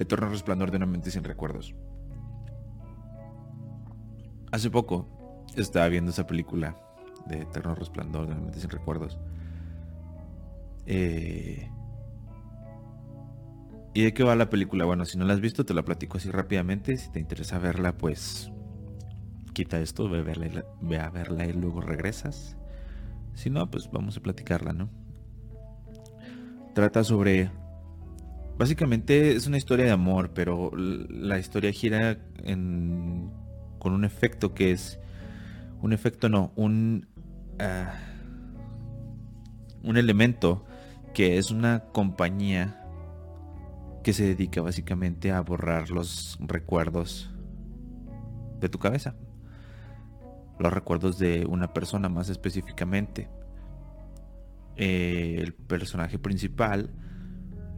Eterno resplandor de una mente sin recuerdos. Hace poco estaba viendo esa película de Eterno resplandor de una mente sin recuerdos. Eh, ¿Y de qué va la película? Bueno, si no la has visto, te la platico así rápidamente. Si te interesa verla, pues quita esto, ve a verla, ve a verla y luego regresas. Si no, pues vamos a platicarla, ¿no? Trata sobre... Básicamente es una historia de amor, pero la historia gira con un efecto que es... Un efecto no, un... Ah, un elemento que es una compañía que se dedica básicamente a borrar los recuerdos de tu cabeza. Los recuerdos de una persona más específicamente. Eh, el personaje principal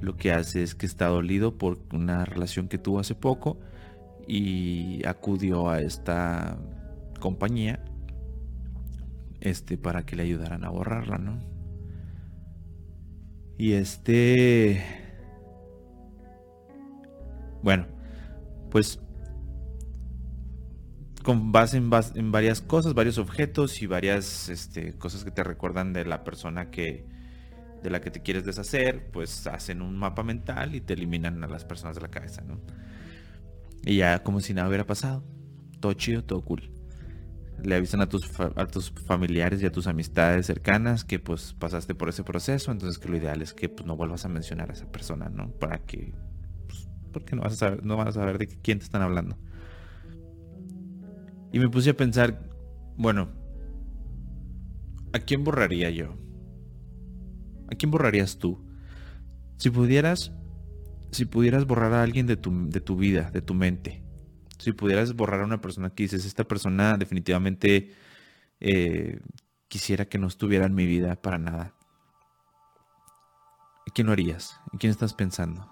lo que hace es que está dolido por una relación que tuvo hace poco y acudió a esta compañía este para que le ayudaran a borrarla, ¿no? Y este bueno, pues con base en, varias cosas, varios objetos y varias este, cosas que te recuerdan de la persona que de la que te quieres deshacer, pues hacen un mapa mental y te eliminan a las personas de la cabeza, ¿no? Y ya como si nada hubiera pasado. Todo chido, todo cool. Le avisan a tus, a tus familiares y a tus amistades cercanas que pues pasaste por ese proceso, entonces que lo ideal es que pues, no vuelvas a mencionar a esa persona, ¿no? Para que porque no vas a saber, no vas a saber de quién te están hablando. Y me puse a pensar, bueno, ¿a quién borraría yo? ¿A quién borrarías tú? Si pudieras, si pudieras borrar a alguien de tu, de tu vida, de tu mente, si pudieras borrar a una persona que dices, esta persona definitivamente eh, quisiera que no estuviera en mi vida para nada. ¿A quién lo harías? ¿En quién estás pensando?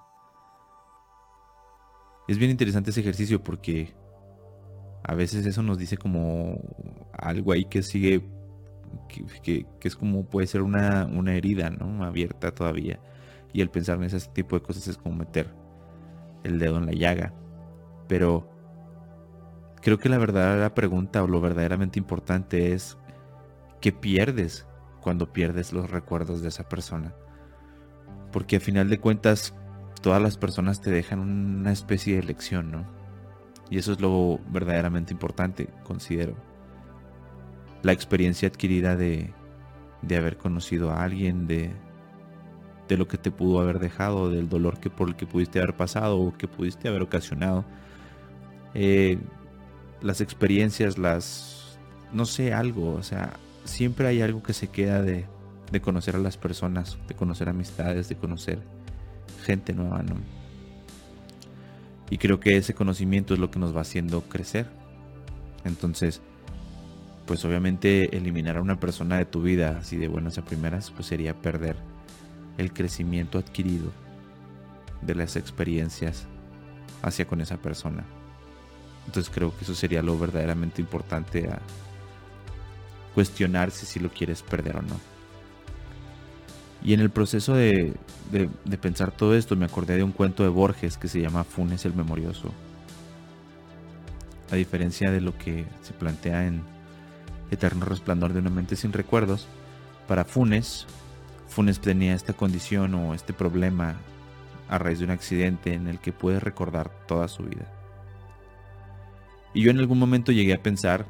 Es bien interesante ese ejercicio porque a veces eso nos dice como algo ahí que sigue, que, es como puede ser una, una, herida, ¿no? Abierta todavía. Y el pensar en ese tipo de cosas es como meter el dedo en la llaga. Pero creo que la verdadera pregunta o lo verdaderamente importante es ¿qué pierdes cuando pierdes los recuerdos de esa persona? Porque a final de cuentas todas las personas te dejan una especie de lección, ¿no? Y eso es lo verdaderamente importante, considero. La experiencia adquirida de, de haber conocido a alguien, de, de lo que te pudo haber dejado, del dolor que por el que pudiste haber pasado o que pudiste haber ocasionado. Eh, las experiencias, las, no sé, algo, o sea, siempre hay algo que se queda de, de conocer a las personas, de conocer amistades, de conocer gente nueva, ¿no? Y creo que ese conocimiento es lo que nos va haciendo crecer. Entonces, pues obviamente eliminar a una persona de tu vida así de buenas a primeras, pues sería perder el crecimiento adquirido de las experiencias hacia con esa persona. Entonces creo que eso sería lo verdaderamente importante a cuestionarse si lo quieres perder o no. Y en el proceso de, pensar todo esto me acordé de un cuento de Borges que se llama Funes el Memorioso. A diferencia de lo que se plantea en Eterno Resplandor de una mente sin recuerdos, para Funes, Funes tenía esta condición o este problema a raíz de un accidente en el que puede recordar toda su vida. Y yo en algún momento llegué a pensar,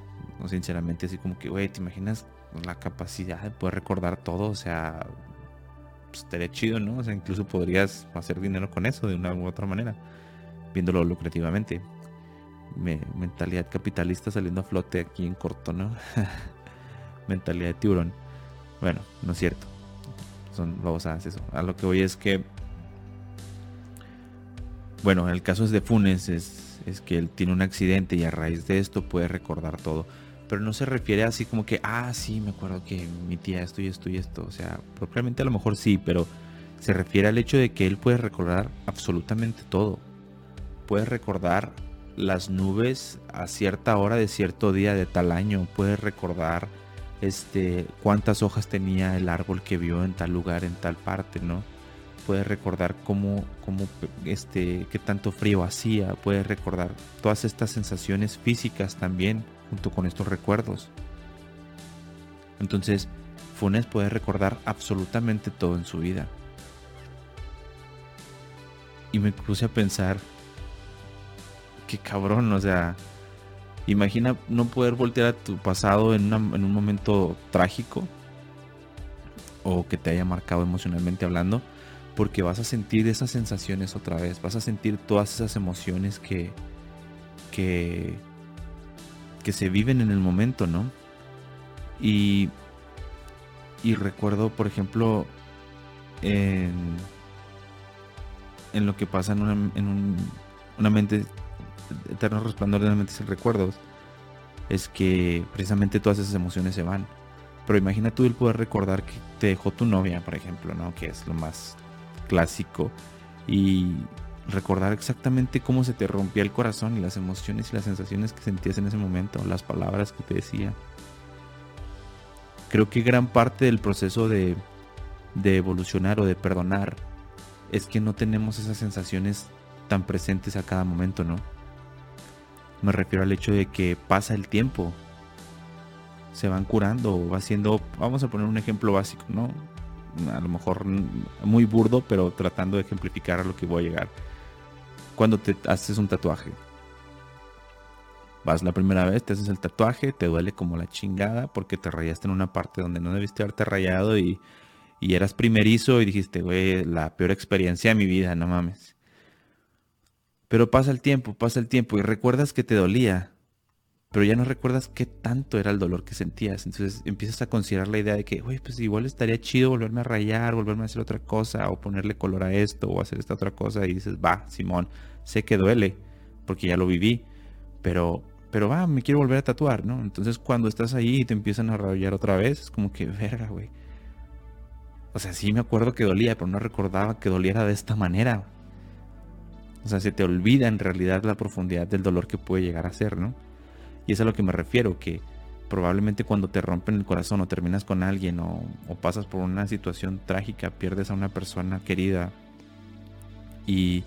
sinceramente, así como que, güey, ¿te imaginas la capacidad de poder recordar todo? O sea, pues, estaría chido, ¿no? O sea, incluso podrías hacer dinero con eso de una u otra manera, viéndolo lucrativamente. Mentalidad capitalista saliendo a flote aquí en corto, ¿no? mentalidad de tiburón. Bueno, no es cierto. Son babosadas eso. A lo que voy es que. Bueno, el caso es de Funes, es, es que él tiene un accidente y a raíz de esto puede recordar todo pero no se refiere así como que, ah, sí, me acuerdo que mi tía esto y esto y esto. O sea, propiamente a lo mejor sí, pero se refiere al hecho de que él puede recordar absolutamente todo. Puede recordar las nubes a cierta hora de cierto día de tal año. Puede recordar este cuántas hojas tenía el árbol que vio en tal lugar, en tal parte, ¿no? puede recordar cómo, cómo este, qué tanto frío hacía, puede recordar todas estas sensaciones físicas también junto con estos recuerdos. Entonces, Funes puede recordar absolutamente todo en su vida. Y me puse a pensar, qué cabrón, o sea, imagina no poder voltear a tu pasado en, un momento trágico o que te haya marcado emocionalmente hablando, porque vas a sentir esas sensaciones otra vez, vas a sentir todas esas emociones que, que, se viven en el momento, ¿no? Y, y recuerdo, por ejemplo, en, en lo que pasa en una, en un, una mente, eterno resplandor de sin recuerdos, es que precisamente todas esas emociones se van. Pero imagina tú el poder recordar que te dejó tu novia, por ejemplo, ¿no? Que es lo más clásico. Y recordar exactamente cómo se te rompía el corazón y las emociones y las sensaciones que sentías en ese momento, las palabras que te decía. Creo que gran parte del proceso de, de evolucionar o de perdonar es que no tenemos esas sensaciones tan presentes a cada momento, ¿no? Me refiero al hecho de que pasa el tiempo, se van curando va siendo, vamos a poner un ejemplo básico, ¿no? A lo mejor muy burdo, pero tratando de ejemplificar a lo que voy a llegar. Cuando te haces un tatuaje, vas la primera vez, te haces el tatuaje, te duele como la chingada porque te rayaste en una parte donde no debiste haberte rayado y, y eras primerizo y dijiste, güey, la peor experiencia de mi vida, no mames. Pero pasa el tiempo, pasa el tiempo y recuerdas que te dolía pero ya no recuerdas qué tanto era el dolor que sentías. Entonces empiezas a considerar la idea de que, güey, pues igual estaría chido volverme a rayar, volverme a hacer otra cosa, o ponerle color a esto, o hacer esta otra cosa, y dices, va, Simón, sé que duele, porque ya lo viví, pero, pero va, me quiero volver a tatuar, ¿no? Entonces cuando estás ahí y te empiezan a rayar otra vez, es como que, verga, güey. O sea, sí me acuerdo que dolía, pero no recordaba que doliera de esta manera. O sea, se te olvida en realidad la profundidad del dolor que puede llegar a ser, ¿no? Y es a lo que me refiero, que probablemente cuando te rompen el corazón o terminas con alguien o, pasas por una situación trágica, pierdes a una persona querida y,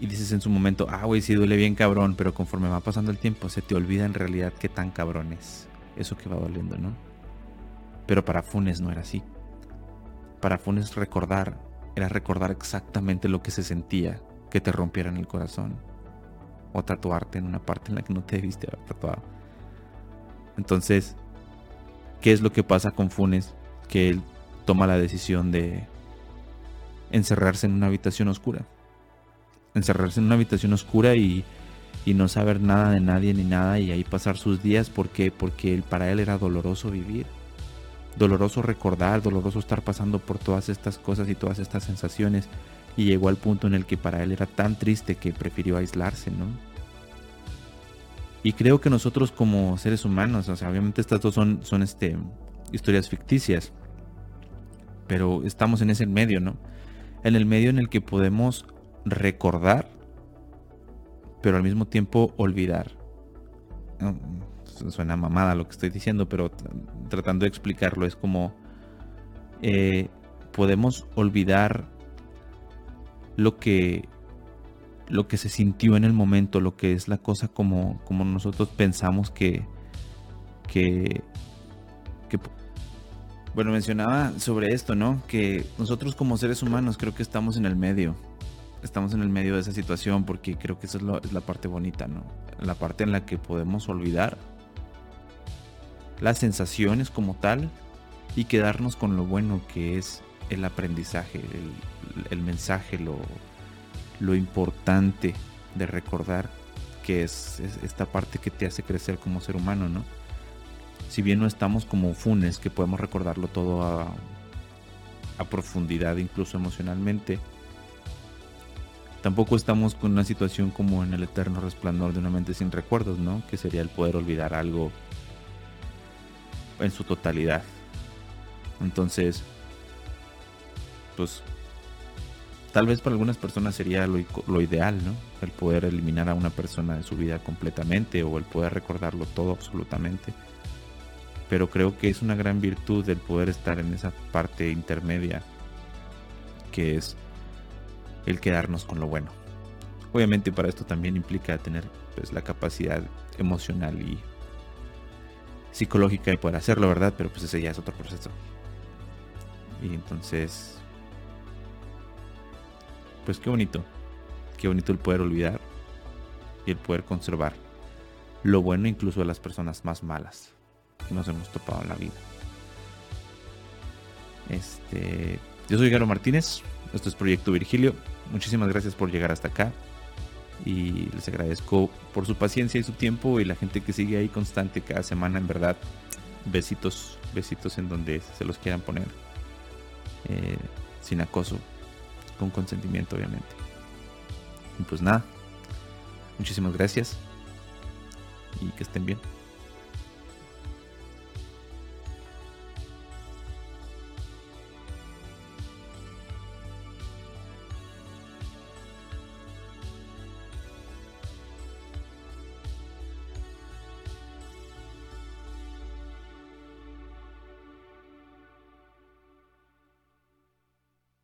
dices en su momento, ah, güey, sí duele bien cabrón, pero conforme va pasando el tiempo se te olvida en realidad qué tan cabrón es eso que va doliendo, ¿no? Pero para Funes no era así. Para Funes recordar era recordar exactamente lo que se sentía que te rompieran el corazón o tatuarte en una parte en la que no te debiste haber tatuado. Entonces, ¿qué es lo que pasa con Funes? Que él toma la decisión de encerrarse en una habitación oscura. Encerrarse en una habitación oscura y, y no saber nada de nadie ni nada y ahí pasar sus días. ¿Por qué? Porque para él era doloroso vivir. Doloroso recordar, doloroso estar pasando por todas estas cosas y todas estas sensaciones y llegó al punto en el que para él era tan triste que prefirió aislarse, ¿no? Y creo que nosotros como seres humanos, o sea, obviamente estas dos son, son este, historias ficticias, pero estamos en ese medio, ¿no? En el medio en el que podemos recordar, pero al mismo tiempo olvidar. Suena mamada lo que estoy diciendo, pero tratando de explicarlo es como eh, podemos olvidar lo que lo que se sintió en el momento, lo que es la cosa como, como nosotros pensamos que, que, que, bueno, mencionaba sobre esto, ¿no? Que nosotros como seres humanos creo que estamos en el medio, estamos en el medio de esa situación porque creo que esa es, es la parte bonita, ¿no? La parte en la que podemos olvidar las sensaciones como tal y quedarnos con lo bueno que es el aprendizaje, el, mensaje, lo, lo, importante de recordar que es, esta parte que te hace crecer como ser humano, ¿no? Si bien no estamos como funes, que podemos recordarlo todo a, a profundidad, incluso emocionalmente, tampoco estamos con una situación como en el eterno resplandor de una mente sin recuerdos, ¿no? Que sería el poder olvidar algo en su totalidad. Entonces, pues tal vez para algunas personas sería lo, ideal, ¿no? El poder eliminar a una persona de su vida completamente o el poder recordarlo todo absolutamente. Pero creo que es una gran virtud el poder estar en esa parte intermedia que es el quedarnos con lo bueno. Obviamente para esto también implica tener pues, la capacidad emocional y psicológica de poder hacerlo, ¿verdad? Pero pues ese ya es otro proceso. Y entonces, pues qué bonito, qué bonito el poder olvidar y el poder conservar lo bueno incluso de las personas más malas que nos hemos topado en la vida. Este, yo soy Garo Martínez, esto es Proyecto Virgilio. Muchísimas gracias por llegar hasta acá y les agradezco por su paciencia y su tiempo y la gente que sigue ahí constante cada semana, en verdad. Besitos, besitos en donde se los quieran poner. Eh, sin acoso, con consentimiento obviamente. Y pues nada, muchísimas gracias y que estén bien.